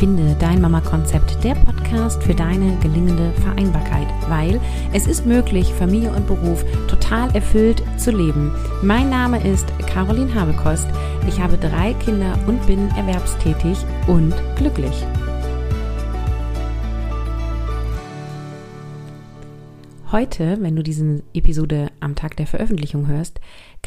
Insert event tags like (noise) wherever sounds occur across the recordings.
Finde dein Mama-Konzept, der Podcast für deine gelingende Vereinbarkeit, weil es ist möglich, Familie und Beruf total erfüllt zu leben. Mein Name ist Caroline Habekost. Ich habe drei Kinder und bin erwerbstätig und glücklich. Heute, wenn du diese Episode am Tag der Veröffentlichung hörst,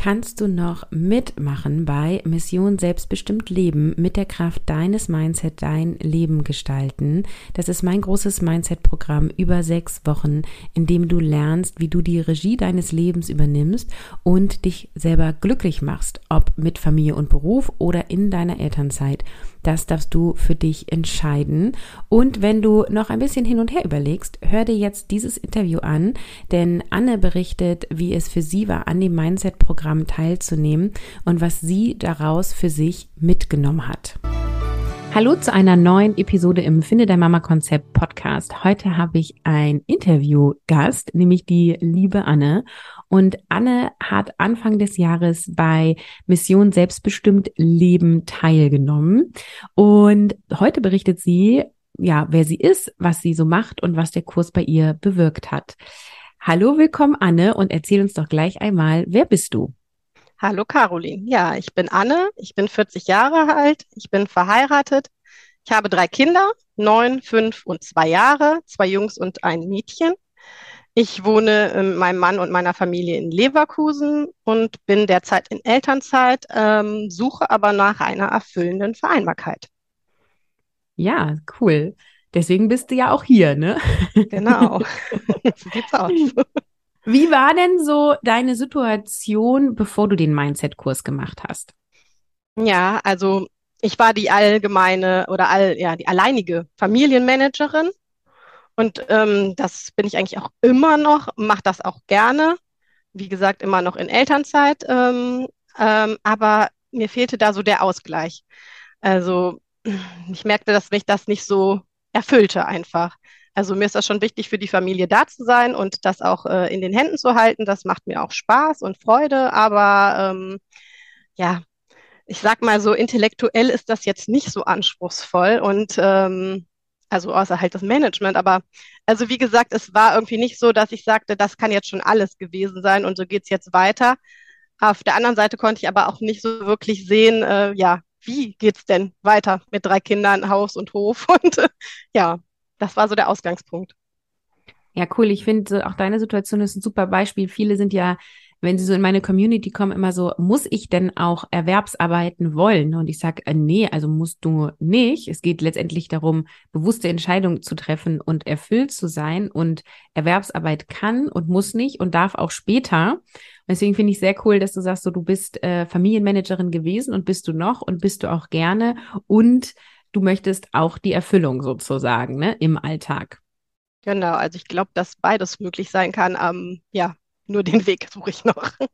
kannst du noch mitmachen bei Mission Selbstbestimmt Leben mit der Kraft deines Mindset dein Leben gestalten. Das ist mein großes Mindset-Programm über sechs Wochen, in dem du lernst, wie du die Regie deines Lebens übernimmst und dich selber glücklich machst, ob mit Familie und Beruf oder in deiner Elternzeit. Das darfst du für dich entscheiden. Und wenn du noch ein bisschen hin und her überlegst, hör dir jetzt dieses Interview an, denn Anne berichtet, wie es für sie war, an dem Mindset-Programm teilzunehmen und was sie daraus für sich mitgenommen hat. Hallo zu einer neuen Episode im Finde dein Mama Konzept Podcast. Heute habe ich ein Interviewgast, nämlich die liebe Anne. Und Anne hat Anfang des Jahres bei Mission Selbstbestimmt Leben teilgenommen. Und heute berichtet sie, ja, wer sie ist, was sie so macht und was der Kurs bei ihr bewirkt hat. Hallo, willkommen Anne und erzähl uns doch gleich einmal, wer bist du? Hallo Caroline. Ja, ich bin Anne, ich bin 40 Jahre alt, ich bin verheiratet. Ich habe drei Kinder, neun, fünf und zwei Jahre, zwei Jungs und ein Mädchen. Ich wohne mit meinem Mann und meiner Familie in Leverkusen und bin derzeit in Elternzeit, ähm, suche aber nach einer erfüllenden Vereinbarkeit. Ja, cool. Deswegen bist du ja auch hier, ne? Genau. (laughs) so sieht's aus. Wie war denn so deine Situation, bevor du den Mindset-Kurs gemacht hast? Ja, also ich war die allgemeine oder all, ja, die alleinige Familienmanagerin und ähm, das bin ich eigentlich auch immer noch, mache das auch gerne. Wie gesagt, immer noch in Elternzeit. Ähm, ähm, aber mir fehlte da so der Ausgleich. Also ich merkte, dass mich das nicht so erfüllte einfach. Also mir ist das schon wichtig, für die Familie da zu sein und das auch äh, in den Händen zu halten. Das macht mir auch Spaß und Freude, aber ähm, ja, ich sag mal so, intellektuell ist das jetzt nicht so anspruchsvoll und ähm, also außer halt das Management. Aber also wie gesagt, es war irgendwie nicht so, dass ich sagte, das kann jetzt schon alles gewesen sein und so geht's jetzt weiter. Auf der anderen Seite konnte ich aber auch nicht so wirklich sehen, äh, ja, wie geht's denn weiter mit drei Kindern, Haus und Hof? (laughs) Und äh, ja, das war so der Ausgangspunkt. Ja, cool. Ich finde, auch deine Situation ist ein super Beispiel. Viele sind ja wenn sie so in meine Community kommen, immer so, muss ich denn auch Erwerbsarbeiten wollen? Und ich sage, äh, nee, also musst du nicht. Es geht letztendlich darum, bewusste Entscheidungen zu treffen und erfüllt zu sein. Und Erwerbsarbeit kann und muss nicht und darf auch später. Deswegen finde ich sehr cool, dass du sagst, so du bist äh, Familienmanagerin gewesen und bist du noch und bist du auch gerne und du möchtest auch die Erfüllung sozusagen ne, im Alltag. Genau, also ich glaube, dass beides möglich sein kann. Ähm, ja, nur den Weg suche ich noch. (laughs)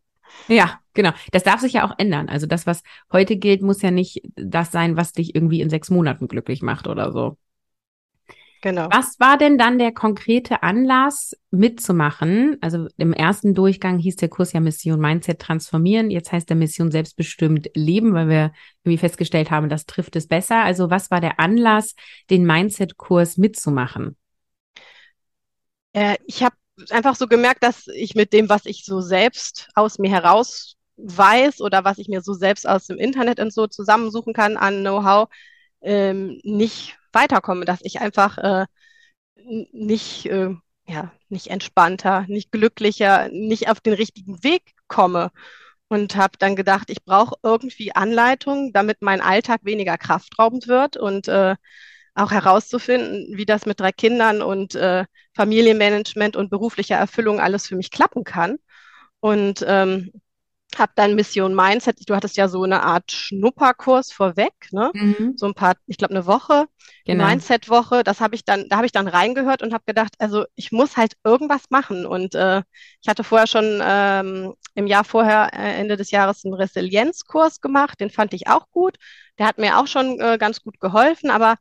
Ja, genau. Das darf sich ja auch ändern. Also das, was heute gilt, muss ja nicht das sein, was dich irgendwie in sechs Monaten glücklich macht oder so. Genau. Was war denn dann der konkrete Anlass mitzumachen? Also im ersten Durchgang hieß der Kurs ja Mission Mindset transformieren. Jetzt heißt der Mission selbstbestimmt leben, weil wir irgendwie festgestellt haben, das trifft es besser. Also was war der Anlass, den Mindset-Kurs mitzumachen? Äh, ich habe einfach so gemerkt, dass ich mit dem, was ich so selbst aus mir heraus weiß oder was ich mir so selbst aus dem Internet und so zusammensuchen kann an Know-how, ähm, nicht weiterkomme, dass ich einfach äh, nicht, äh, ja, nicht entspannter, nicht glücklicher, nicht auf den richtigen Weg komme. Und habe dann gedacht, ich brauche irgendwie Anleitung, damit mein Alltag weniger kraftraubend wird und äh, auch herauszufinden, wie das mit drei Kindern und äh, Familienmanagement und beruflicher Erfüllung alles für mich klappen kann. Und ähm, habe dann Mission Mindset. Du hattest ja so eine Art Schnupperkurs vorweg, ne? Mhm. So ein paar, ich glaube eine Woche, genau. Mindset-Woche. Das habe ich dann, da habe ich dann reingehört und habe gedacht, also ich muss halt irgendwas machen. Und äh, ich hatte vorher schon ähm, im Jahr vorher, äh, Ende des Jahres, einen Resilienzkurs gemacht. Den fand ich auch gut. Der hat mir auch schon äh, ganz gut geholfen, aber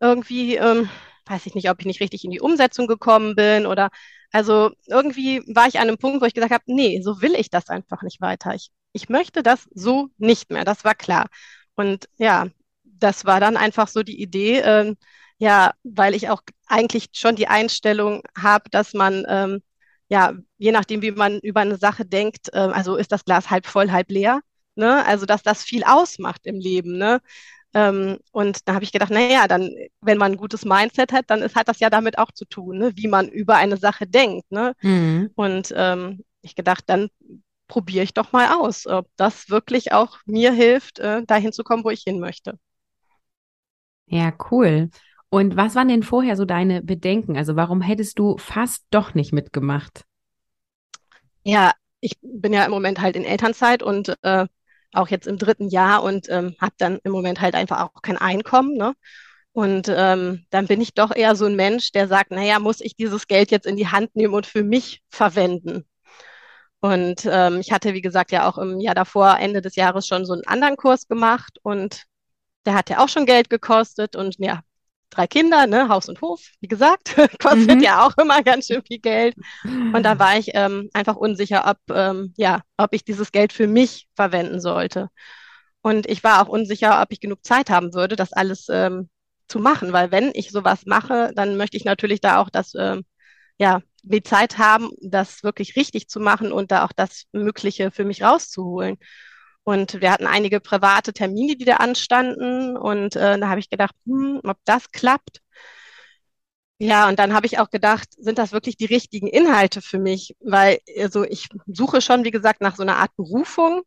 irgendwie, ähm, weiß ich nicht, ob ich nicht richtig in die Umsetzung gekommen bin oder also irgendwie war ich an einem Punkt, wo ich gesagt habe, nee, so will ich das einfach nicht weiter. Ich, ich möchte das so nicht mehr. Das war klar. Und ja, das war dann einfach so die Idee, ähm, ja, weil ich auch eigentlich schon die Einstellung habe, dass man, ähm, ja, je nachdem, wie man über eine Sache denkt, äh, also ist das Glas halb voll, halb leer, ne? Also, dass das viel ausmacht im Leben, ne? Ähm, und da habe ich gedacht, naja, dann, wenn man ein gutes Mindset hat, dann ist, hat das ja damit auch zu tun, ne? wie man über eine Sache denkt. Ne? Mhm. Und ähm, ich gedacht, dann probiere ich doch mal aus, ob das wirklich auch mir hilft, äh, dahin zu kommen, wo ich hin möchte. Ja, cool. Und was waren denn vorher so deine Bedenken? Also warum hättest du fast doch nicht mitgemacht? Ja, ich bin ja im Moment halt in Elternzeit und äh, auch jetzt im dritten Jahr und ähm, habe dann im Moment halt einfach auch kein Einkommen. Ne? Und ähm, dann bin ich doch eher so ein Mensch, der sagt, naja, muss ich dieses Geld jetzt in die Hand nehmen und für mich verwenden? Und ähm, ich hatte, wie gesagt, ja auch im Jahr davor, Ende des Jahres, schon so einen anderen Kurs gemacht und der hat ja auch schon Geld gekostet und ja, drei Kinder, ne, Haus und Hof, wie gesagt, (laughs) kostet mhm. ja auch immer ganz schön viel Geld. Und da war ich ähm, einfach unsicher, ob, ähm, ja, ob ich dieses Geld für mich verwenden sollte. Und ich war auch unsicher, ob ich genug Zeit haben würde, das alles ähm, zu machen, weil wenn ich sowas mache, dann möchte ich natürlich da auch das, ähm, ja, die Zeit haben, das wirklich richtig zu machen und da auch das Mögliche für mich rauszuholen. Und wir hatten einige private Termine, die da anstanden. Und äh, da habe ich gedacht, hm, ob das klappt. Ja, und dann habe ich auch gedacht, sind das wirklich die richtigen Inhalte für mich? Weil also ich suche schon, wie gesagt, nach so einer Art Berufung,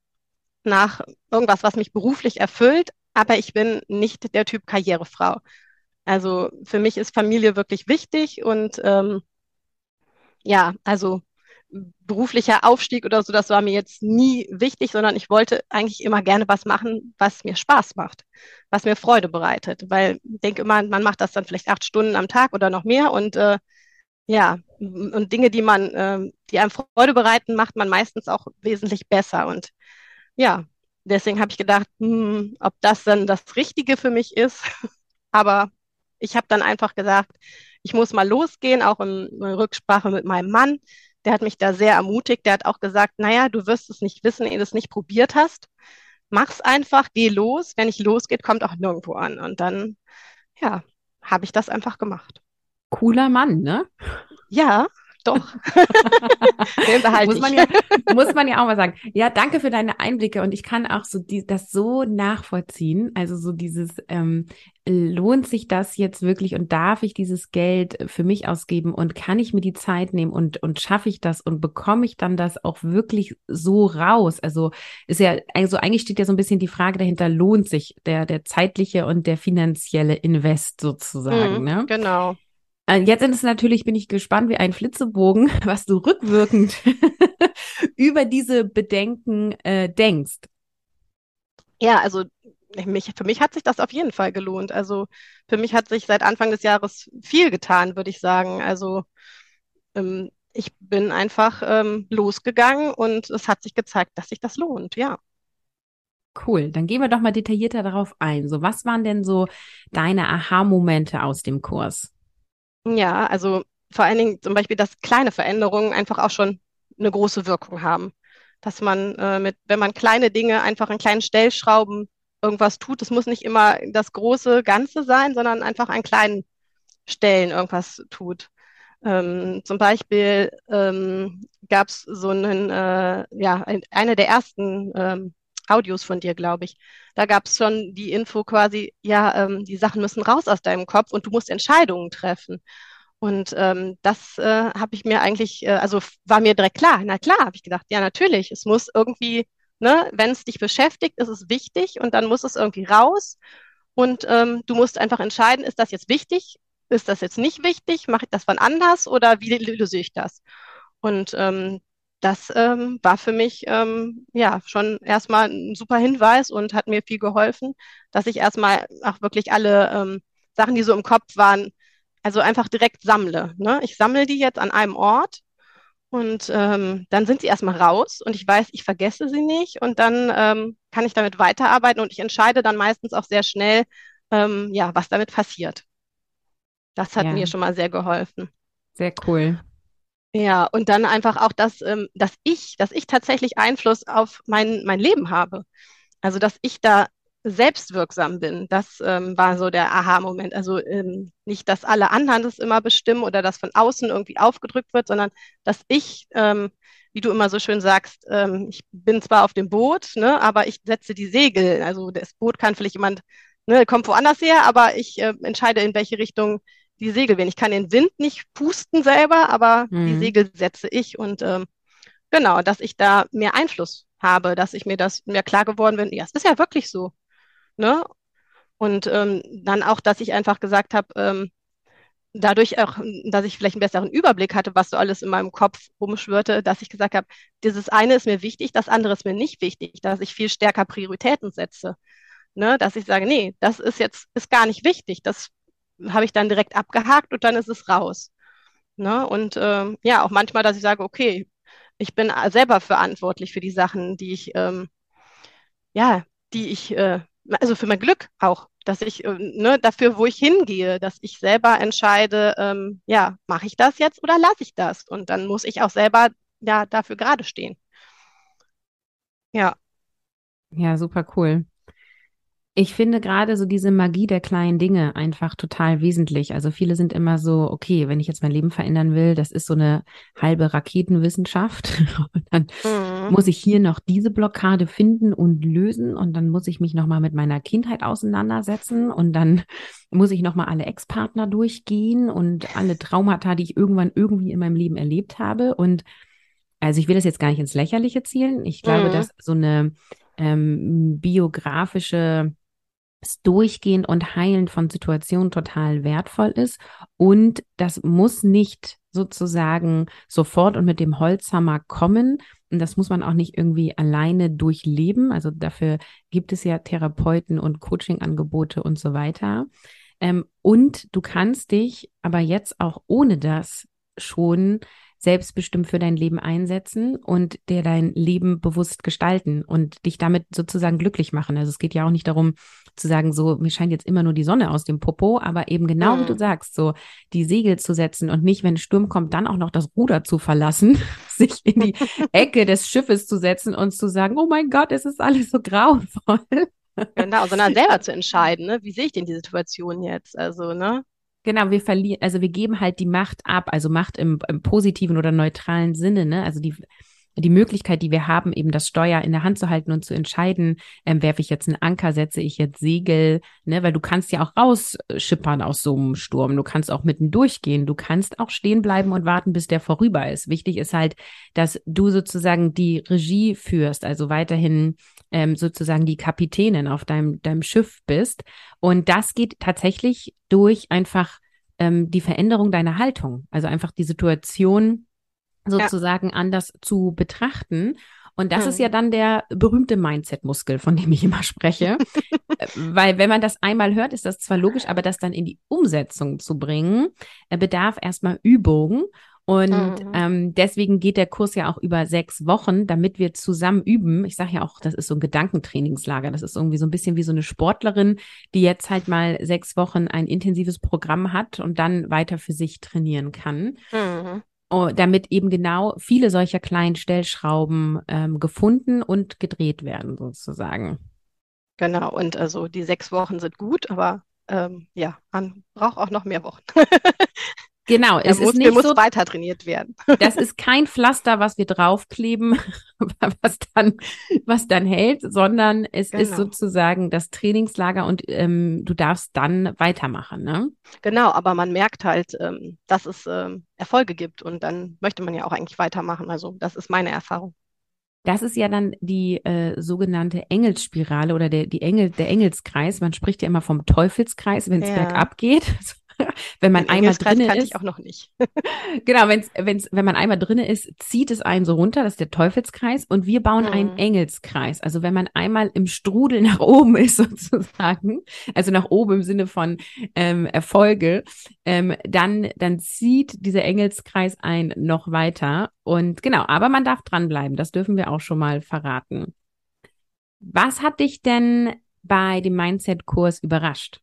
nach irgendwas, was mich beruflich erfüllt, aber ich bin nicht der Typ Karrierefrau. Also für mich ist Familie wirklich wichtig und ähm, ja, also beruflicher Aufstieg oder so, das war mir jetzt nie wichtig, sondern ich wollte eigentlich immer gerne was machen, was mir Spaß macht, was mir Freude bereitet. Weil ich denke immer, man macht das dann vielleicht acht Stunden am Tag oder noch mehr und äh, ja, und Dinge, die man, äh, die einem Freude bereiten, macht man meistens auch wesentlich besser. Und ja, deswegen habe ich gedacht, hm, ob das dann das Richtige für mich ist. (laughs) Aber ich habe dann einfach gesagt, ich muss mal losgehen, auch in, in Rücksprache mit meinem Mann der hat mich da sehr ermutigt. Der hat auch gesagt, naja, du wirst es nicht wissen, ehe du es nicht probiert hast. Mach's einfach, geh los. Wenn ich losgeht, kommt auch nirgendwo an. Und dann, ja, habe ich das einfach gemacht. Cooler Mann, ne? Ja, doch. (laughs) muss, man ja, muss man ja auch mal sagen. Ja, danke für deine Einblicke und ich kann auch so die, das so nachvollziehen. Also so dieses, ähm, lohnt sich das jetzt wirklich und darf ich dieses Geld für mich ausgeben und kann ich mir die Zeit nehmen und, und schaffe ich das und bekomme ich dann das auch wirklich so raus? Also ist ja, also eigentlich steht ja so ein bisschen die Frage dahinter, lohnt sich der, der zeitliche und der finanzielle Invest sozusagen, mhm, ne? Genau. Äh, jetzt ist es natürlich, bin ich gespannt wie ein Flitzebogen, (laughs) was du rückwirkend (laughs) über diese Bedenken äh, denkst. Ja, also mich, für mich hat sich das auf jeden Fall gelohnt. Also für mich hat sich seit Anfang des Jahres viel getan, würde ich sagen. Also ähm, ich bin einfach ähm, losgegangen und es hat sich gezeigt, dass sich das lohnt, ja. Cool, dann gehen wir doch mal detaillierter darauf ein. So, was waren denn so deine Aha-Momente aus dem Kurs? Ja, also vor allen Dingen zum Beispiel, dass kleine Veränderungen einfach auch schon eine große Wirkung haben. Dass man äh, mit, wenn man kleine Dinge einfach an kleinen Stellschrauben irgendwas tut, es muss nicht immer das große Ganze sein, sondern einfach an kleinen Stellen irgendwas tut. Ähm, zum Beispiel ähm, gab es so einen, äh, ja, ein, eine der ersten ähm, Audios von dir, glaube ich. Da gab es schon die Info quasi, ja, ähm, die Sachen müssen raus aus deinem Kopf und du musst Entscheidungen treffen. Und ähm, das äh, habe ich mir eigentlich, äh, also war mir direkt klar. Na klar, habe ich gedacht, ja, natürlich, es muss irgendwie, ne, wenn es dich beschäftigt, ist es wichtig und dann muss es irgendwie raus. Und ähm, du musst einfach entscheiden, ist das jetzt wichtig? Ist das jetzt nicht wichtig? Mache ich das wann anders oder wie löse ich das? Und ähm, das ähm, war für mich ähm, ja schon erstmal ein super Hinweis und hat mir viel geholfen, dass ich erstmal auch wirklich alle ähm, Sachen, die so im Kopf waren, also einfach direkt sammle. Ne? Ich sammle die jetzt an einem Ort und ähm, dann sind sie erstmal raus und ich weiß, ich vergesse sie nicht und dann ähm, kann ich damit weiterarbeiten und ich entscheide dann meistens auch sehr schnell, ähm, ja, was damit passiert. Das hat ja. mir schon mal sehr geholfen. Sehr cool. Ja, und dann einfach auch, dass, ähm, dass ich, dass ich tatsächlich Einfluss auf mein, mein Leben habe. Also, dass ich da selbstwirksam bin. Das ähm, war so der Aha-Moment. Also ähm, nicht, dass alle anderen das immer bestimmen oder dass von außen irgendwie aufgedrückt wird, sondern dass ich, ähm, wie du immer so schön sagst, ähm, ich bin zwar auf dem Boot, ne, aber ich setze die Segel. Also das Boot kann vielleicht jemand, ne, kommt woanders her, aber ich äh, entscheide, in welche Richtung die Segel wehen. Ich kann den Wind nicht pusten selber, aber mhm. die Segel setze ich und ähm, genau, dass ich da mehr Einfluss habe, dass ich mir das mehr klar geworden bin. Ja, es ist ja wirklich so. Ne? Und ähm, dann auch, dass ich einfach gesagt habe, ähm, dadurch auch, dass ich vielleicht einen besseren Überblick hatte, was so alles in meinem Kopf rumschwirrte, dass ich gesagt habe, dieses eine ist mir wichtig, das andere ist mir nicht wichtig, dass ich viel stärker Prioritäten setze. Ne? Dass ich sage, nee, das ist jetzt ist gar nicht wichtig. Das habe ich dann direkt abgehakt und dann ist es raus. Ne? Und ähm, ja, auch manchmal, dass ich sage, okay, ich bin selber verantwortlich für die Sachen, die ich, ähm, ja, die ich äh, also für mein Glück auch, dass ich äh, ne, dafür, wo ich hingehe, dass ich selber entscheide, ähm, ja, mache ich das jetzt oder lasse ich das? Und dann muss ich auch selber ja dafür gerade stehen. Ja. Ja, super cool. Ich finde gerade so diese Magie der kleinen Dinge einfach total wesentlich. Also viele sind immer so, okay, wenn ich jetzt mein Leben verändern will, das ist so eine halbe Raketenwissenschaft. (laughs) Und dann mhm. Muss ich hier noch diese Blockade finden und lösen und dann muss ich mich nochmal mit meiner Kindheit auseinandersetzen und dann (laughs) muss ich nochmal alle Ex-Partner durchgehen und alle Traumata, die ich irgendwann irgendwie in meinem Leben erlebt habe. Und also ich will das jetzt gar nicht ins Lächerliche zielen. Ich glaube, mhm. dass so eine ähm, biografische Durchgehen und Heilen von Situationen total wertvoll ist. Und das muss nicht sozusagen sofort und mit dem Holzhammer kommen. Und das muss man auch nicht irgendwie alleine durchleben. Also dafür gibt es ja Therapeuten und Coachingangebote und so weiter. Ähm, und du kannst dich aber jetzt auch ohne das schon selbstbestimmt für dein Leben einsetzen und dir dein Leben bewusst gestalten und dich damit sozusagen glücklich machen. Also es geht ja auch nicht darum zu sagen, so, mir scheint jetzt immer nur die Sonne aus dem Popo, aber eben genau mhm. wie du sagst, so die Segel zu setzen und nicht, wenn Sturm kommt, dann auch noch das Ruder zu verlassen, (laughs) sich in die (laughs) Ecke des Schiffes zu setzen und zu sagen, oh mein Gott, es ist alles so grauenvoll. Genau, sondern selber zu entscheiden, ne? wie sehe ich denn die Situation jetzt? Also, ne? Genau, wir verlieren, also wir geben halt die Macht ab, also Macht im, im positiven oder neutralen Sinne, ne? Also die, die Möglichkeit, die wir haben, eben das Steuer in der Hand zu halten und zu entscheiden, ähm, werfe ich jetzt einen Anker, setze ich jetzt Segel, ne, weil du kannst ja auch rausschippern aus so einem Sturm. Du kannst auch mitten durchgehen. Du kannst auch stehen bleiben und warten, bis der vorüber ist. Wichtig ist halt, dass du sozusagen die Regie führst, also weiterhin ähm, sozusagen die Kapitänin auf deinem, deinem Schiff bist. Und das geht tatsächlich durch einfach ähm, die Veränderung deiner Haltung. Also einfach die Situation sozusagen ja. anders zu betrachten. Und das hm. ist ja dann der berühmte Mindset-Muskel, von dem ich immer spreche. (laughs) Weil wenn man das einmal hört, ist das zwar logisch, aber das dann in die Umsetzung zu bringen, äh, bedarf erstmal Übung. Und mhm. ähm, deswegen geht der Kurs ja auch über sechs Wochen, damit wir zusammen üben. Ich sage ja auch, das ist so ein Gedankentrainingslager. Das ist irgendwie so ein bisschen wie so eine Sportlerin, die jetzt halt mal sechs Wochen ein intensives Programm hat und dann weiter für sich trainieren kann. Mhm. Oh, damit eben genau viele solcher kleinen Stellschrauben ähm, gefunden und gedreht werden, sozusagen. Genau, und also die sechs Wochen sind gut, aber ähm, ja, man braucht auch noch mehr Wochen. (laughs) Genau, es muss, ist nicht muss so, weiter trainiert werden. (laughs) Das ist kein Pflaster, was wir draufkleben, (laughs) was dann, was dann hält, sondern es genau. ist sozusagen das Trainingslager und ähm, du darfst dann weitermachen, ne? Genau, aber man merkt halt, ähm, dass es ähm, Erfolge gibt und dann möchte man ja auch eigentlich weitermachen. Also das ist meine Erfahrung. Das ist ja dann die äh, sogenannte Engelsspirale oder der, die Engel, der Engelskreis. Man spricht ja immer vom Teufelskreis, wenn es ja. bergab geht. (laughs) (laughs) wenn man einmal drin ist. ich auch noch nicht. (laughs) genau, wenn's, wenn's, wenn man einmal drin ist, zieht es einen so runter, das ist der Teufelskreis und wir bauen mhm. einen Engelskreis. Also wenn man einmal im Strudel (laughs) nach oben ist sozusagen, also nach oben im Sinne von ähm, Erfolge, ähm, dann, dann zieht dieser Engelskreis ein noch weiter und genau, aber man darf dranbleiben, das dürfen wir auch schon mal verraten. Was hat dich denn bei dem Mindset-Kurs überrascht?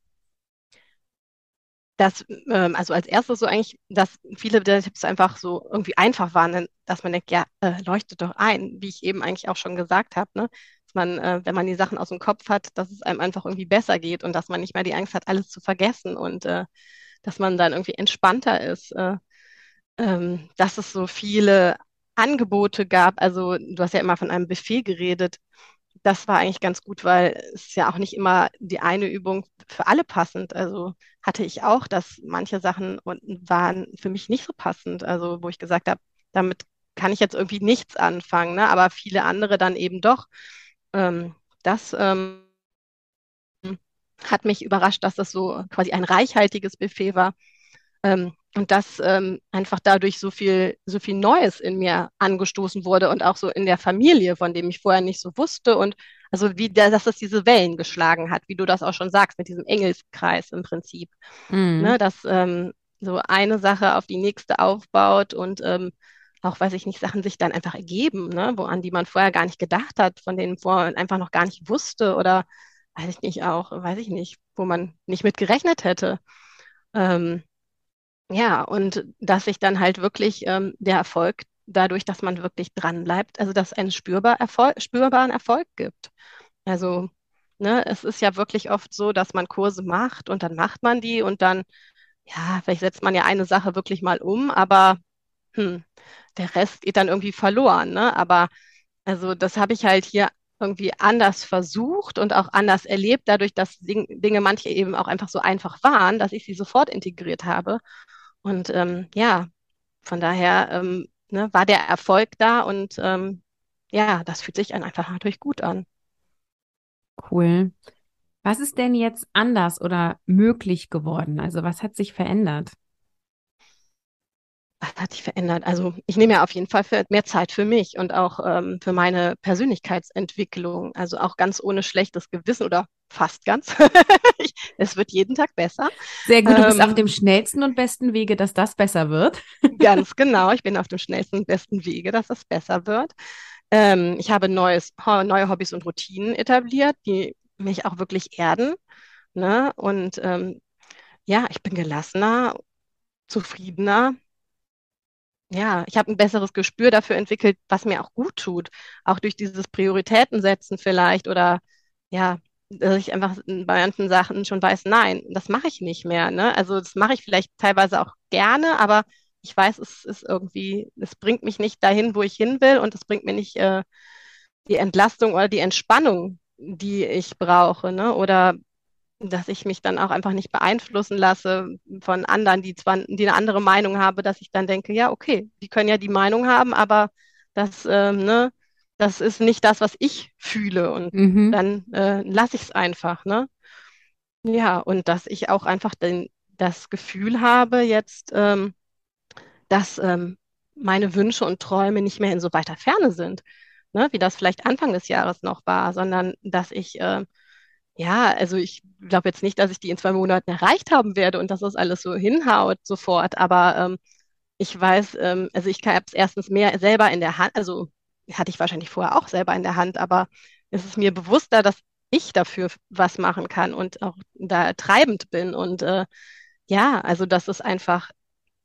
Dass, ähm, also als erstes so eigentlich, dass viele der Tipps einfach so irgendwie einfach waren, dass man denkt, ja, äh, leuchtet doch ein, wie ich eben eigentlich auch schon gesagt habe, ne? man, äh, wenn man die Sachen aus dem Kopf hat, dass es einem einfach irgendwie besser geht und dass man nicht mehr die Angst hat, alles zu vergessen und äh, dass man dann irgendwie entspannter ist. Äh, ähm, dass es so viele Angebote gab. Also du hast ja immer von einem Buffet geredet. Das war eigentlich ganz gut, weil es ja auch nicht immer die eine Übung für alle passend. Also hatte ich auch, dass manche Sachen waren für mich nicht so passend. Also wo ich gesagt habe, damit kann ich jetzt irgendwie nichts anfangen, ne? aber viele andere dann eben doch. Ähm, das ähm, hat mich überrascht, dass das so quasi ein reichhaltiges Buffet war. Ähm, und dass ähm, einfach dadurch so viel, so viel Neues in mir angestoßen wurde und auch so in der Familie, von dem ich vorher nicht so wusste. Und also wie der, dass das diese Wellen geschlagen hat, wie du das auch schon sagst, mit diesem Engelskreis im Prinzip. Mhm. Ne, dass ähm, so eine Sache auf die nächste aufbaut und ähm, auch, weiß ich nicht, Sachen sich dann einfach ergeben, ne, wo an die man vorher gar nicht gedacht hat, von denen vorher einfach noch gar nicht wusste oder weiß ich nicht auch, weiß ich nicht, wo man nicht mit gerechnet hätte. Ähm, ja, und dass sich dann halt wirklich ähm, der Erfolg dadurch, dass man wirklich dran bleibt, also dass es einen spürbar Erfolg, spürbaren Erfolg gibt. Also, ne, es ist ja wirklich oft so, dass man Kurse macht und dann macht man die und dann, ja, vielleicht setzt man ja eine Sache wirklich mal um, aber hm, der Rest geht dann irgendwie verloren, ne? Aber also das habe ich halt hier irgendwie anders versucht und auch anders erlebt, dadurch, dass Dinge manche eben auch einfach so einfach waren, dass ich sie sofort integriert habe. Und ähm, ja, von daher ähm, ne, war der Erfolg da und ähm, ja, das fühlt sich einfach natürlich gut an. Cool. Was ist denn jetzt anders oder möglich geworden? Also was hat sich verändert? was hat sich verändert? Also ich nehme ja auf jeden Fall mehr Zeit für mich und auch ähm, für meine Persönlichkeitsentwicklung. Also auch ganz ohne schlechtes Gewissen oder fast ganz. (laughs) es wird jeden Tag besser. Sehr gut, du bist auf ähm, dem schnellsten und besten Wege, dass das besser wird. (laughs) ganz genau, ich bin auf dem schnellsten und besten Wege, dass das besser wird. Ähm, ich habe neues, neue Hobbys und Routinen etabliert, die mich auch wirklich erden. Ne? Und ähm, ja, ich bin gelassener, zufriedener, ja, ich habe ein besseres Gespür dafür entwickelt, was mir auch gut tut. Auch durch dieses Prioritätensetzen vielleicht oder ja, dass ich einfach bei manchen Sachen schon weiß, nein, das mache ich nicht mehr. Ne? Also das mache ich vielleicht teilweise auch gerne, aber ich weiß, es ist irgendwie, es bringt mich nicht dahin, wo ich hin will und es bringt mir nicht äh, die Entlastung oder die Entspannung, die ich brauche. Ne? Oder dass ich mich dann auch einfach nicht beeinflussen lasse von anderen, die zwar die eine andere Meinung haben, dass ich dann denke, ja, okay, die können ja die Meinung haben, aber das, ähm, ne, das ist nicht das, was ich fühle und mhm. dann äh, lasse ich es einfach, ne? Ja, und dass ich auch einfach den, das Gefühl habe jetzt, ähm, dass ähm, meine Wünsche und Träume nicht mehr in so weiter Ferne sind, ne? wie das vielleicht Anfang des Jahres noch war, sondern dass ich äh, ja, also ich glaube jetzt nicht, dass ich die in zwei Monaten erreicht haben werde und dass das alles so hinhaut sofort, aber ähm, ich weiß, ähm, also ich habe es erstens mehr selber in der Hand, also hatte ich wahrscheinlich vorher auch selber in der Hand, aber es ist mir bewusster, dass ich dafür was machen kann und auch da treibend bin und äh, ja, also dass es einfach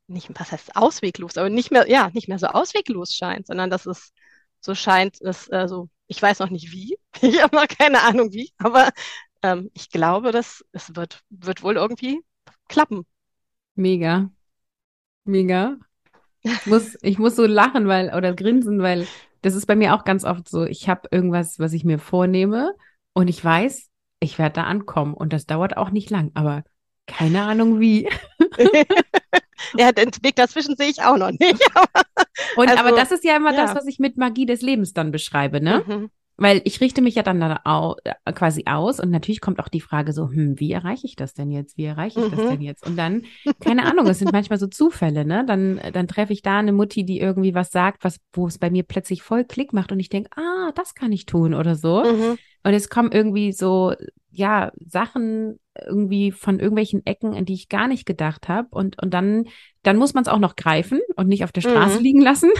nicht, was heißt ausweglos, aber nicht mehr, ja, nicht mehr so ausweglos scheint, sondern dass es so scheint, dass äh, ich weiß noch nicht wie. (laughs) Ich habe noch keine Ahnung wie, aber ähm, ich glaube, dass es wird, wird wohl irgendwie klappen. Mega. Mega. Ich muss, ich muss so lachen, weil, oder grinsen, weil das ist bei mir auch ganz oft so. Ich habe irgendwas, was ich mir vornehme und ich weiß, ich werde da ankommen und das dauert auch nicht lang, aber keine Ahnung wie. (laughs) ja, den Weg dazwischen sehe ich auch noch nicht. (laughs) Und also, aber das ist ja immer ja. das, was ich mit Magie des Lebens dann beschreibe, ne? Mhm. Weil ich richte mich ja dann da au, äh, quasi aus und natürlich kommt auch die Frage so, hm, wie erreiche ich das denn jetzt? Wie erreiche ich mhm. das denn jetzt? Und dann, keine Ahnung, es sind manchmal so Zufälle, ne? Dann, dann treffe ich da eine Mutti, die irgendwie was sagt, was, wo es bei mir plötzlich voll Klick macht und ich denke, ah, das kann ich tun oder so. Mhm. Und es kommen irgendwie so, ja, Sachen irgendwie von irgendwelchen Ecken, in die ich gar nicht gedacht habe. Und, und dann, dann muss man es auch noch greifen und nicht auf der Straße mhm. liegen lassen.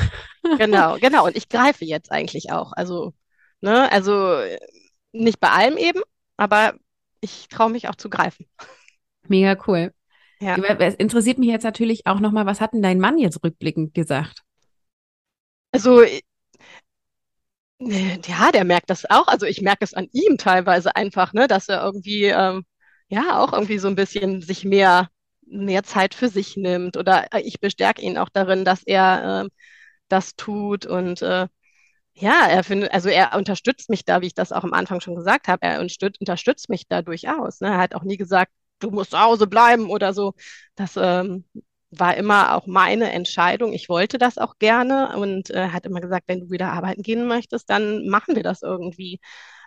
Genau, (laughs) genau. Und ich greife jetzt eigentlich auch. Also, ne, also nicht bei allem eben, aber ich traue mich auch zu greifen. Mega cool. Ja. Es interessiert mich jetzt natürlich auch nochmal, was hat denn dein Mann jetzt rückblickend gesagt? Also Ja, der merkt das auch. Also ich merke es an ihm teilweise einfach, ne, dass er irgendwie ähm, ja auch irgendwie so ein bisschen sich mehr mehr Zeit für sich nimmt oder äh, ich bestärke ihn auch darin, dass er äh, das tut und äh, ja, er findet, also er unterstützt mich da, wie ich das auch am Anfang schon gesagt habe. Er unterstützt mich da durchaus. Ne? Er hat auch nie gesagt, du musst zu Hause bleiben oder so. Das ähm, war immer auch meine Entscheidung. Ich wollte das auch gerne und äh, hat immer gesagt, wenn du wieder arbeiten gehen möchtest, dann machen wir das irgendwie.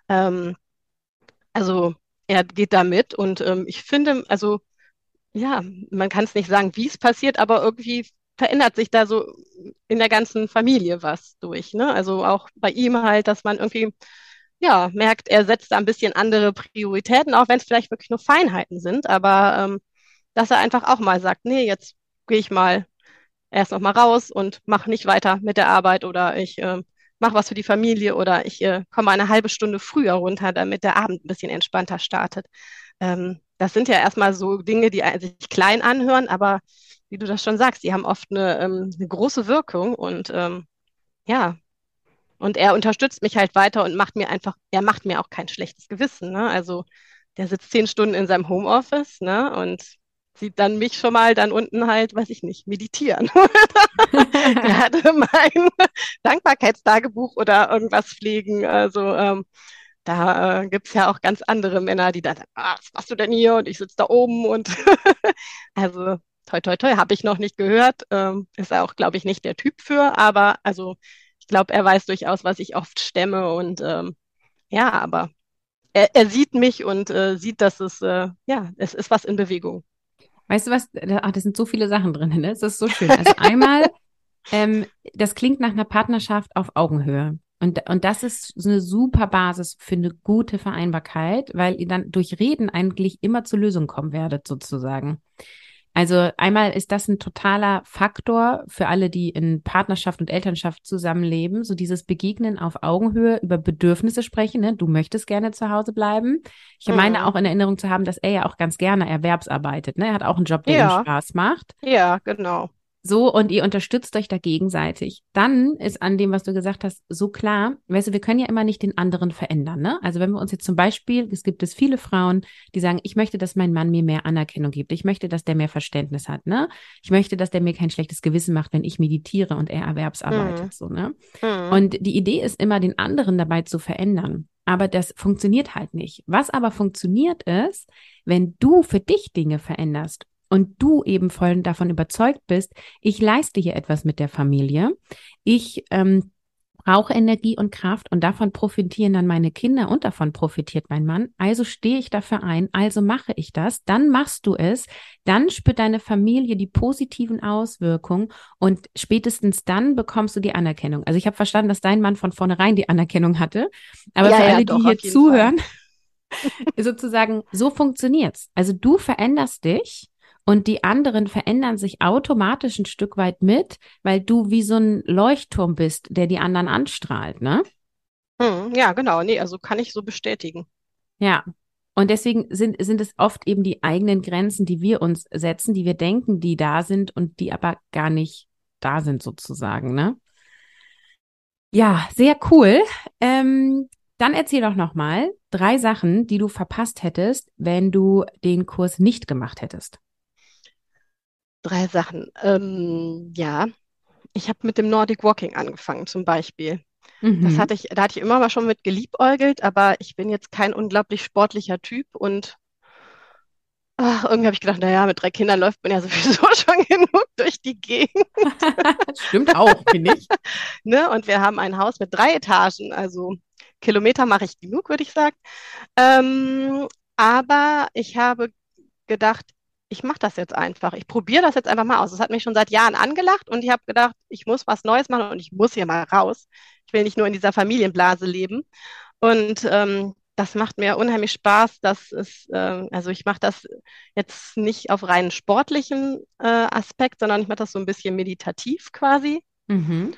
Ähm, also er geht da mit und ähm, ich finde, also ja, man kann es nicht sagen, wie es passiert, aber irgendwie verändert sich da so in der ganzen Familie was durch. Ne? Also auch bei ihm halt, dass man irgendwie ja merkt, er setzt da ein bisschen andere Prioritäten, auch wenn es vielleicht wirklich nur Feinheiten sind, aber ähm, dass er einfach auch mal sagt, nee, jetzt gehe ich mal erst noch mal raus und mache nicht weiter mit der Arbeit oder ich äh, mache was für die Familie oder ich äh, komme eine halbe Stunde früher runter, damit der Abend ein bisschen entspannter startet. Ähm, das sind ja erstmal so Dinge, die sich klein anhören, aber wie du das schon sagst, die haben oft eine, ähm, eine große Wirkung und ähm, ja, und er unterstützt mich halt weiter und macht mir einfach, er macht mir auch kein schlechtes Gewissen. Ne? Also der sitzt zehn Stunden in seinem Homeoffice ne? und sieht dann mich schon mal dann unten halt, weiß ich nicht, meditieren. (laughs) er hatte mein Dankbarkeitstagebuch oder irgendwas pflegen. Also ähm, da äh, gibt es ja auch ganz andere Männer, die dann sagen, ah, was machst du denn hier? Und ich sitze da oben und (laughs) also toi toi toi, habe ich noch nicht gehört. Ähm, ist er auch, glaube ich, nicht der Typ für, aber also ich glaube, er weiß durchaus, was ich oft stemme und ähm, ja, aber er, er, sieht mich und äh, sieht, dass es, äh, ja, es ist was in Bewegung. Weißt du was? Ach, das sind so viele Sachen drin, ne? Das ist so schön. Also einmal, (laughs) ähm, das klingt nach einer Partnerschaft auf Augenhöhe. Und, und das ist so eine super Basis für eine gute Vereinbarkeit, weil ihr dann durch Reden eigentlich immer zur Lösung kommen werdet, sozusagen. Also einmal ist das ein totaler Faktor für alle, die in Partnerschaft und Elternschaft zusammenleben, so dieses Begegnen auf Augenhöhe über Bedürfnisse sprechen. Ne? Du möchtest gerne zu Hause bleiben. Ich mhm. meine auch in Erinnerung zu haben, dass er ja auch ganz gerne erwerbsarbeitet. Ne? Er hat auch einen Job, der ja. ihm Spaß macht. Ja, genau. So, und ihr unterstützt euch da gegenseitig. Dann ist an dem, was du gesagt hast, so klar, weißt du, wir können ja immer nicht den anderen verändern, ne? Also wenn wir uns jetzt zum Beispiel, es gibt es viele Frauen, die sagen, ich möchte, dass mein Mann mir mehr Anerkennung gibt. Ich möchte, dass der mehr Verständnis hat, ne? Ich möchte, dass der mir kein schlechtes Gewissen macht, wenn ich meditiere und er erwerbsarbeitet, mhm. so, ne? Mhm. Und die Idee ist immer, den anderen dabei zu verändern. Aber das funktioniert halt nicht. Was aber funktioniert ist, wenn du für dich Dinge veränderst und du eben voll davon überzeugt bist, ich leiste hier etwas mit der Familie, ich ähm, brauche Energie und Kraft und davon profitieren dann meine Kinder und davon profitiert mein Mann. Also stehe ich dafür ein, also mache ich das, dann machst du es, dann spürt deine Familie die positiven Auswirkungen und spätestens dann bekommst du die Anerkennung. Also ich habe verstanden, dass dein Mann von vornherein die Anerkennung hatte, aber ja, für alle, ja, doch, die hier zuhören, (laughs) (laughs) sozusagen, so funktioniert's. Also du veränderst dich und die anderen verändern sich automatisch ein Stück weit mit, weil du wie so ein Leuchtturm bist, der die anderen anstrahlt, ne? Hm, ja, genau. Nee, also kann ich so bestätigen. Ja. Und deswegen sind, sind es oft eben die eigenen Grenzen, die wir uns setzen, die wir denken, die da sind und die aber gar nicht da sind, sozusagen, ne? Ja, sehr cool. Ähm, dann erzähl doch nochmal drei Sachen, die du verpasst hättest, wenn du den Kurs nicht gemacht hättest. Drei Sachen. Ähm, ja, ich habe mit dem Nordic Walking angefangen zum Beispiel. Mhm. Das hatte ich, da hatte ich immer mal schon mit geliebäugelt, aber ich bin jetzt kein unglaublich sportlicher Typ und ach, irgendwie habe ich gedacht, naja, mit drei Kindern läuft man ja (laughs) sowieso schon genug durch die Gegend. (laughs) Stimmt auch, finde ich. (laughs) ne? Und wir haben ein Haus mit drei Etagen, also Kilometer mache ich genug, würde ich sagen. Ähm, aber ich habe gedacht, ich mache das jetzt einfach. Ich probiere das jetzt einfach mal aus. Das hat mich schon seit Jahren angelacht und ich habe gedacht, ich muss was Neues machen und ich muss hier mal raus. Ich will nicht nur in dieser Familienblase leben. Und ähm, das macht mir unheimlich Spaß. Das ist, äh, also ich mache das jetzt nicht auf rein sportlichen äh, Aspekt, sondern ich mache das so ein bisschen meditativ quasi. Mhm.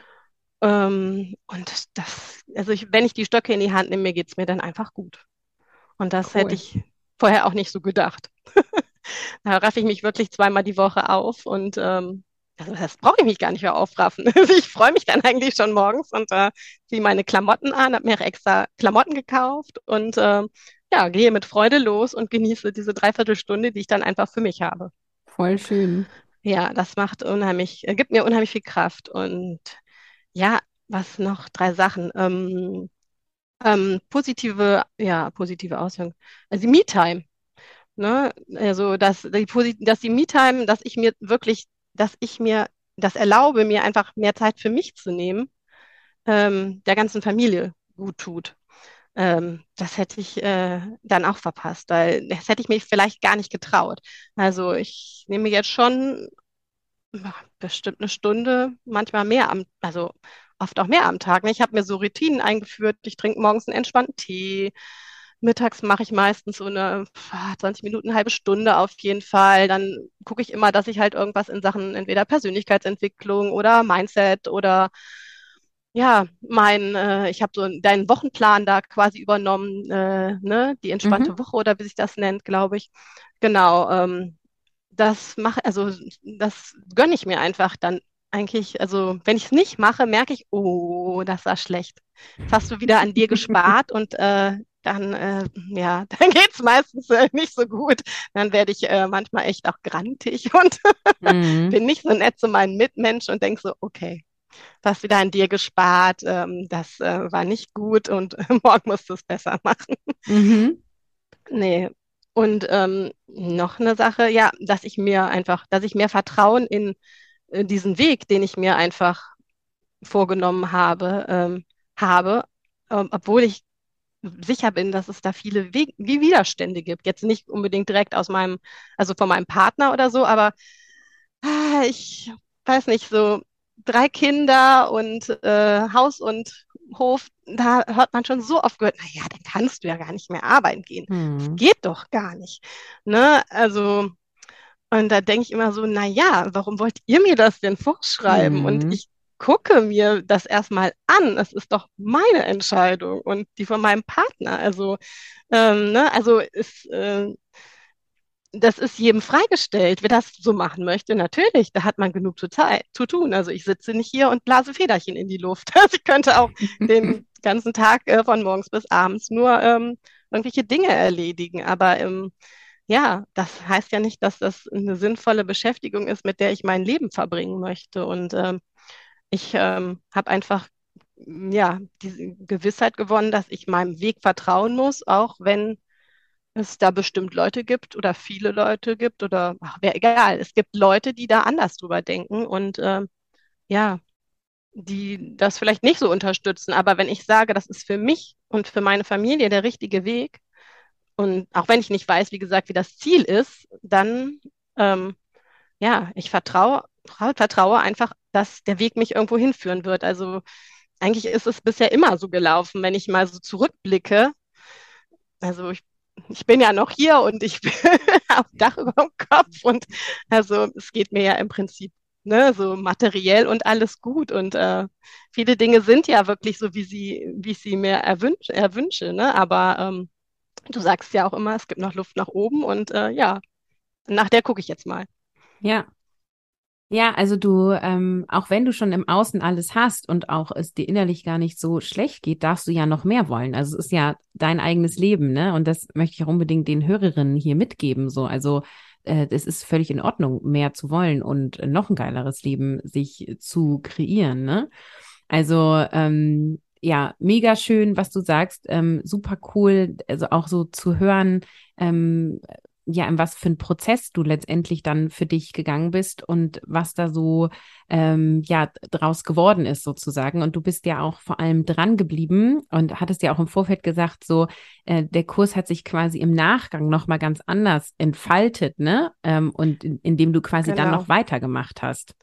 Ähm, und das, also ich, wenn ich die Stöcke in die Hand nehme, geht es mir dann einfach gut. Und das cool. hätte ich vorher auch nicht so gedacht. (laughs) da raffe ich mich wirklich zweimal die Woche auf und ähm, also das brauche ich mich gar nicht mehr aufraffen. (laughs) Also ich freue mich dann eigentlich schon morgens und äh, ziehe meine Klamotten an, habe mir extra Klamotten gekauft und äh, ja, gehe mit Freude los und genieße diese Dreiviertelstunde, die ich dann einfach für mich habe. Voll schön. Ja, das macht unheimlich, äh, gibt mir unheimlich viel Kraft. Und ja, was noch? Drei Sachen. Ähm, ähm, positive, ja, positive Auswirkungen. Also Me-Time. Ne? Also, dass die, dass die Me-Time, dass ich mir wirklich, dass ich mir das erlaube, mir einfach mehr Zeit für mich zu nehmen, ähm, der ganzen Familie gut tut. Ähm, das hätte ich äh, dann auch verpasst, weil das hätte ich mir vielleicht gar nicht getraut. Also ich nehme jetzt schon bestimmt eine Stunde, manchmal mehr am, also oft auch mehr am Tag. Ne? Ich habe mir so Routinen eingeführt. Ich trinke morgens einen entspannten Tee. Mittags mache ich meistens so eine 20 Minuten, eine halbe Stunde auf jeden Fall. Dann gucke ich immer, dass ich halt irgendwas in Sachen entweder Persönlichkeitsentwicklung oder Mindset oder ja, mein, äh, ich habe so deinen Wochenplan da quasi übernommen, äh, ne, die entspannte mhm. Woche oder wie sich das nennt, glaube ich. Genau, ähm, das mache, also das gönne ich mir einfach dann eigentlich, also wenn ich es nicht mache, merke ich, oh, das war schlecht. Jetzt hast du wieder an dir gespart (laughs) und äh, dann, äh, ja, (laughs) dann geht es meistens äh, nicht so gut. Dann werde ich äh, manchmal echt auch grantig (laughs) und mhm. bin nicht so nett zu meinen Mitmenschen und denke so, okay, du hast wieder an dir gespart, ähm, das äh, war nicht gut und (laughs) morgen musst du es besser machen. Mhm. Nee. Und ähm, noch eine Sache, ja, dass ich mir einfach, dass ich mehr Vertrauen in, in diesen Weg, den ich mir einfach vorgenommen habe, ähm, habe, ähm, obwohl ich sicher bin, dass es da viele We Widerstände gibt. Jetzt nicht unbedingt direkt aus meinem, also von meinem Partner oder so, aber ah, ich weiß nicht, so drei Kinder und äh, Haus und Hof, da hört man schon so oft gehört, naja, dann kannst du ja gar nicht mehr arbeiten gehen. Hm. geht doch gar nicht. Ne? Also, und da denke ich immer so, naja, warum wollt ihr mir das denn vorschreiben? Hm. Und ich gucke mir das erstmal an. Es ist doch meine Entscheidung und die von meinem Partner. Also, ähm, ne, also ist, äh, das ist jedem freigestellt, wer das so machen möchte. Natürlich, da hat man genug zu, zu tun. Also ich sitze nicht hier und blase Federchen in die Luft. Also (laughs) ich könnte auch den (laughs) ganzen Tag äh, von morgens bis abends nur ähm, irgendwelche Dinge erledigen. Aber ähm, ja, das heißt ja nicht, dass das eine sinnvolle Beschäftigung ist, mit der ich mein Leben verbringen möchte. Und ähm, ich ähm, habe einfach ja diese Gewissheit gewonnen, dass ich meinem Weg vertrauen muss, auch wenn es da bestimmt Leute gibt oder viele Leute gibt oder ach, wäre egal. Es gibt Leute, die da anders drüber denken und äh, ja, die das vielleicht nicht so unterstützen. Aber wenn ich sage, das ist für mich und für meine Familie der richtige Weg und auch wenn ich nicht weiß, wie gesagt, wie das Ziel ist, dann ähm, ja, ich vertraue, vertraue einfach, dass der Weg mich irgendwo hinführen wird. Also eigentlich ist es bisher immer so gelaufen, wenn ich mal so zurückblicke. Also ich ich bin ja noch hier und ich (laughs) bin auf Dach über dem Kopf und also es geht mir ja im Prinzip ne, so materiell und alles gut und äh, viele Dinge sind ja wirklich so, wie sie, wie ich sie mir erwünsch, erwünsche, ne? Aber ähm, du sagst ja auch immer, es gibt noch Luft nach oben und äh, ja, nach der gucke ich jetzt mal. Ja, ja, also du, ähm, auch wenn du schon im Außen alles hast und auch es dir innerlich gar nicht so schlecht geht, darfst du ja noch mehr wollen. Also es ist ja dein eigenes Leben, ne? Und das möchte ich auch unbedingt den Hörerinnen hier mitgeben. So, also äh, es ist völlig in Ordnung, mehr zu wollen und noch ein geileres Leben sich zu kreieren, ne? Also ähm, ja, mega schön, was du sagst. Ähm, super cool, also auch so zu hören, ähm, ja, in was für ein Prozess du letztendlich dann für dich gegangen bist und was da so ähm, ja draus geworden ist sozusagen. Und du bist ja auch vor allem dran geblieben und hattest ja auch im Vorfeld gesagt, so äh, der Kurs hat sich quasi im Nachgang noch mal ganz anders entfaltet, ne? Ähm, und in, indem du quasi genau. dann noch weitergemacht hast.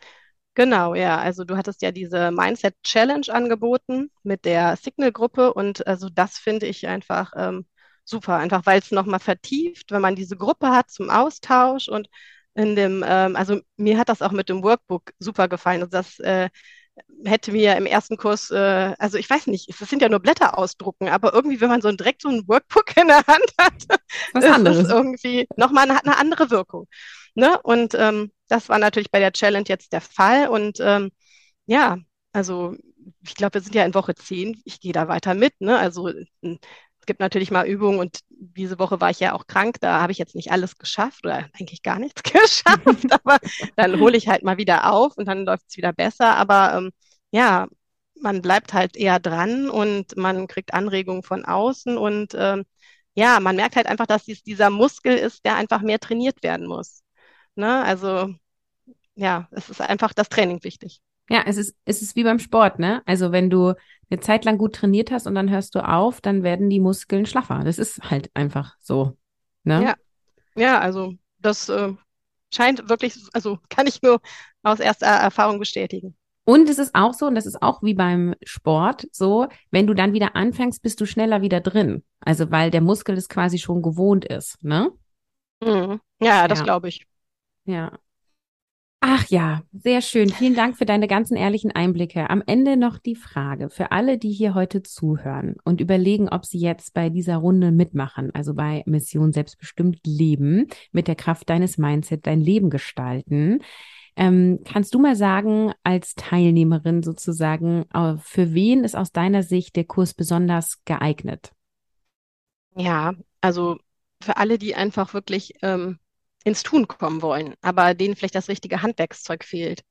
Genau, ja. Also du hattest ja diese Mindset Challenge angeboten mit der Signal-Gruppe und also das finde ich einfach ähm, super, einfach weil es nochmal vertieft, wenn man diese Gruppe hat zum Austausch und in dem, ähm, also mir hat das auch mit dem Workbook super gefallen. Also das äh, hätte mir im ersten Kurs, äh, also ich weiß nicht, es sind ja nur Blätter ausdrucken, aber irgendwie, wenn man so direkt so ein Workbook in der Hand (laughs) hat, Was ist es irgendwie nochmal eine, eine andere Wirkung. Ne? Und ähm, das war natürlich bei der Challenge jetzt der Fall. Und ähm, ja, also ich glaube, wir sind ja in Woche 10. Ich gehe da weiter mit. Ne? Also es gibt natürlich mal Übungen und diese Woche war ich ja auch krank, da habe ich jetzt nicht alles geschafft oder eigentlich gar nichts (laughs) geschafft, aber dann hole ich halt mal wieder auf und dann läuft es wieder besser. Aber ähm, ja, man bleibt halt eher dran und man kriegt Anregungen von außen und ähm, ja, man merkt halt einfach, dass dies, dieser Muskel ist, der einfach mehr trainiert werden muss. Ne? Also ja, es ist einfach das Training wichtig. Ja, es ist, es ist wie beim Sport, ne? Also wenn du eine Zeit lang gut trainiert hast und dann hörst du auf, dann werden die Muskeln schlaffer. Das ist halt einfach so. Ne? Ja, ja, also das äh, scheint wirklich, also (laughs) kann ich nur aus erster Erfahrung bestätigen. Und es ist auch so, und das ist auch wie beim Sport so, wenn du dann wieder anfängst, bist du schneller wieder drin. Also weil der Muskel es quasi schon gewohnt ist, ne? Mhm. Ja, das ja. glaube ich. Ja. Ach ja, sehr schön. Vielen Dank für deine ganzen ehrlichen Einblicke. Am Ende noch die Frage für alle, die hier heute zuhören und überlegen, ob sie jetzt bei dieser Runde mitmachen, also bei Mission Selbstbestimmt Leben, mit der Kraft deines Mindset dein Leben gestalten. Ähm, kannst du mal sagen, als Teilnehmerin sozusagen, äh, für wen ist aus deiner Sicht der Kurs besonders geeignet? Ja, also für alle, die einfach wirklich ähm, ins Tun kommen wollen, aber denen vielleicht das richtige Handwerkszeug fehlt.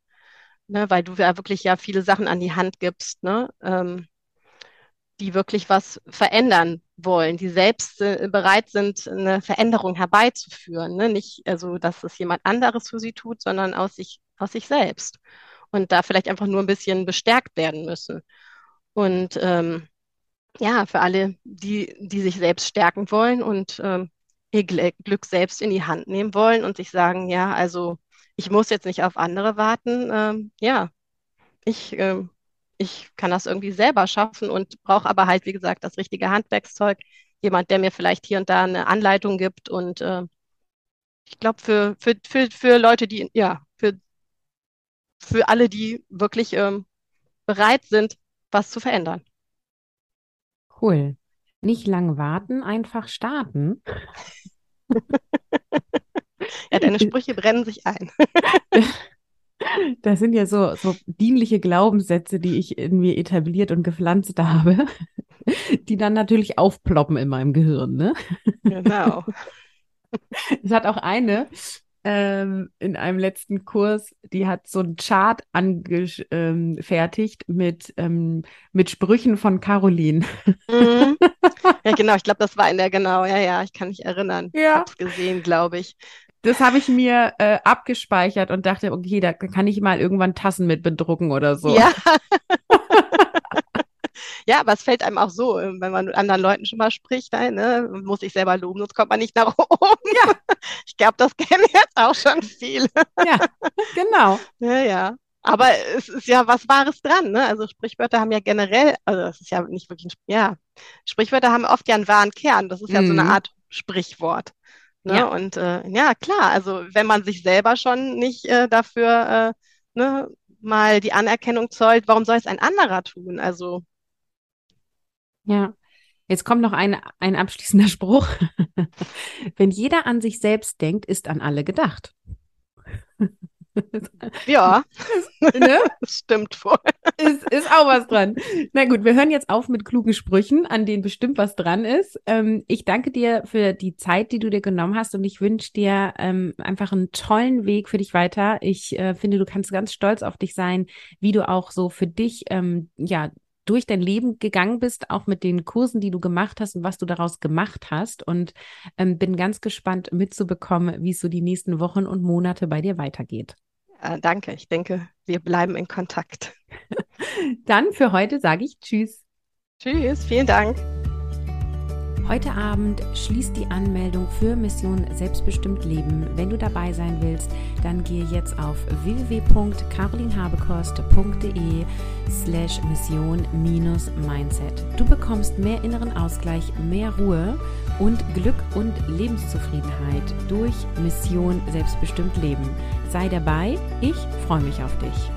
Ne, weil du ja wirklich ja viele Sachen an die Hand gibst, ne, ähm, die wirklich was verändern wollen, die selbst äh, bereit sind, eine Veränderung herbeizuführen. Ne? Nicht, also, dass es jemand anderes für sie tut, sondern aus sich, aus sich selbst. Und da vielleicht einfach nur ein bisschen bestärkt werden müssen. Und ähm, ja, für alle, die, die sich selbst stärken wollen und ähm, ihr Glück selbst in die Hand nehmen wollen und sich sagen, ja, also ich muss jetzt nicht auf andere warten. Ähm, ja, ich, ähm, ich kann das irgendwie selber schaffen und brauche aber halt, wie gesagt, das richtige Handwerkszeug. Jemand, der mir vielleicht hier und da eine Anleitung gibt. Und äh, ich glaube, für, für, für, für Leute, die, ja, für, für alle, die wirklich ähm, bereit sind, was zu verändern. Cool. Nicht lang warten, einfach starten. (laughs) ja, deine (laughs) Sprüche brennen sich ein. (laughs) Das sind ja so, so dienliche Glaubenssätze, die ich in mir etabliert und gepflanzt habe, die dann natürlich aufploppen in meinem Gehirn, ne? Genau. Es hat auch eine, ähm, in einem letzten Kurs, die hat so einen Chart angefertigt ähm, mit, ähm, mit Sprüchen von Caroline. Mhm. (laughs) Ja, genau, ich glaube, das war in der, genau, ja, ja, ich kann mich erinnern. Ja. Hab's gesehen, glaube ich. Das habe ich mir äh, abgespeichert und dachte, okay, da kann ich mal irgendwann Tassen mit bedrucken oder so. Ja. (laughs) Ja, aber es fällt einem auch so, ähm, wenn man mit anderen Leuten schon mal spricht, ne, muss ich selber loben, sonst kommt man nicht nach oben. Ja. (laughs) Ich glaube, das kennen jetzt auch schon viele. Ja, genau. (laughs) Ja, ja. Aber es ist ja was Wahres dran, ne? Also Sprichwörter haben ja generell, also das ist ja nicht wirklich, ja, Sprichwörter haben oft ja einen wahren Kern. Das ist ja mhm. so eine mhm. Art Sprichwort. Ne? Ja. Und äh, ja, klar, also wenn man sich selber schon nicht äh, dafür äh, ne, mal die Anerkennung zollt, warum soll es ein anderer tun? Also ja. Jetzt kommt noch ein, ein abschließender Spruch. (laughs) Wenn jeder an sich selbst denkt, ist an alle gedacht. (laughs) Ja, ne? (laughs) stimmt voll. Ist, ist auch was dran. Na gut, wir hören jetzt auf mit klugen Sprüchen, an denen bestimmt was dran ist. Ähm, ich danke dir für die Zeit, die du dir genommen hast und ich wünsche dir ähm, einfach einen tollen Weg für dich weiter. Ich äh, finde, du kannst ganz stolz auf dich sein, wie du auch so für dich ähm, ja durch dein Leben gegangen bist, auch mit den Kursen, die du gemacht hast und was du daraus gemacht hast. Und ähm, bin ganz gespannt mitzubekommen, wie es so die nächsten Wochen und Monate bei dir weitergeht. Ja, danke. Ich denke, wir bleiben in Kontakt. (laughs) Dann für heute sage ich Tschüss. Tschüss, vielen Dank. Heute Abend schließt die Anmeldung für Mission Selbstbestimmt Leben. Wenn du dabei sein willst, dann gehe jetzt auf www.carolinhabekost.de slash mission-mindset. Du bekommst mehr inneren Ausgleich, mehr Ruhe und Glück und Lebenszufriedenheit durch Mission Selbstbestimmt Leben. Sei dabei, ich freue mich auf dich.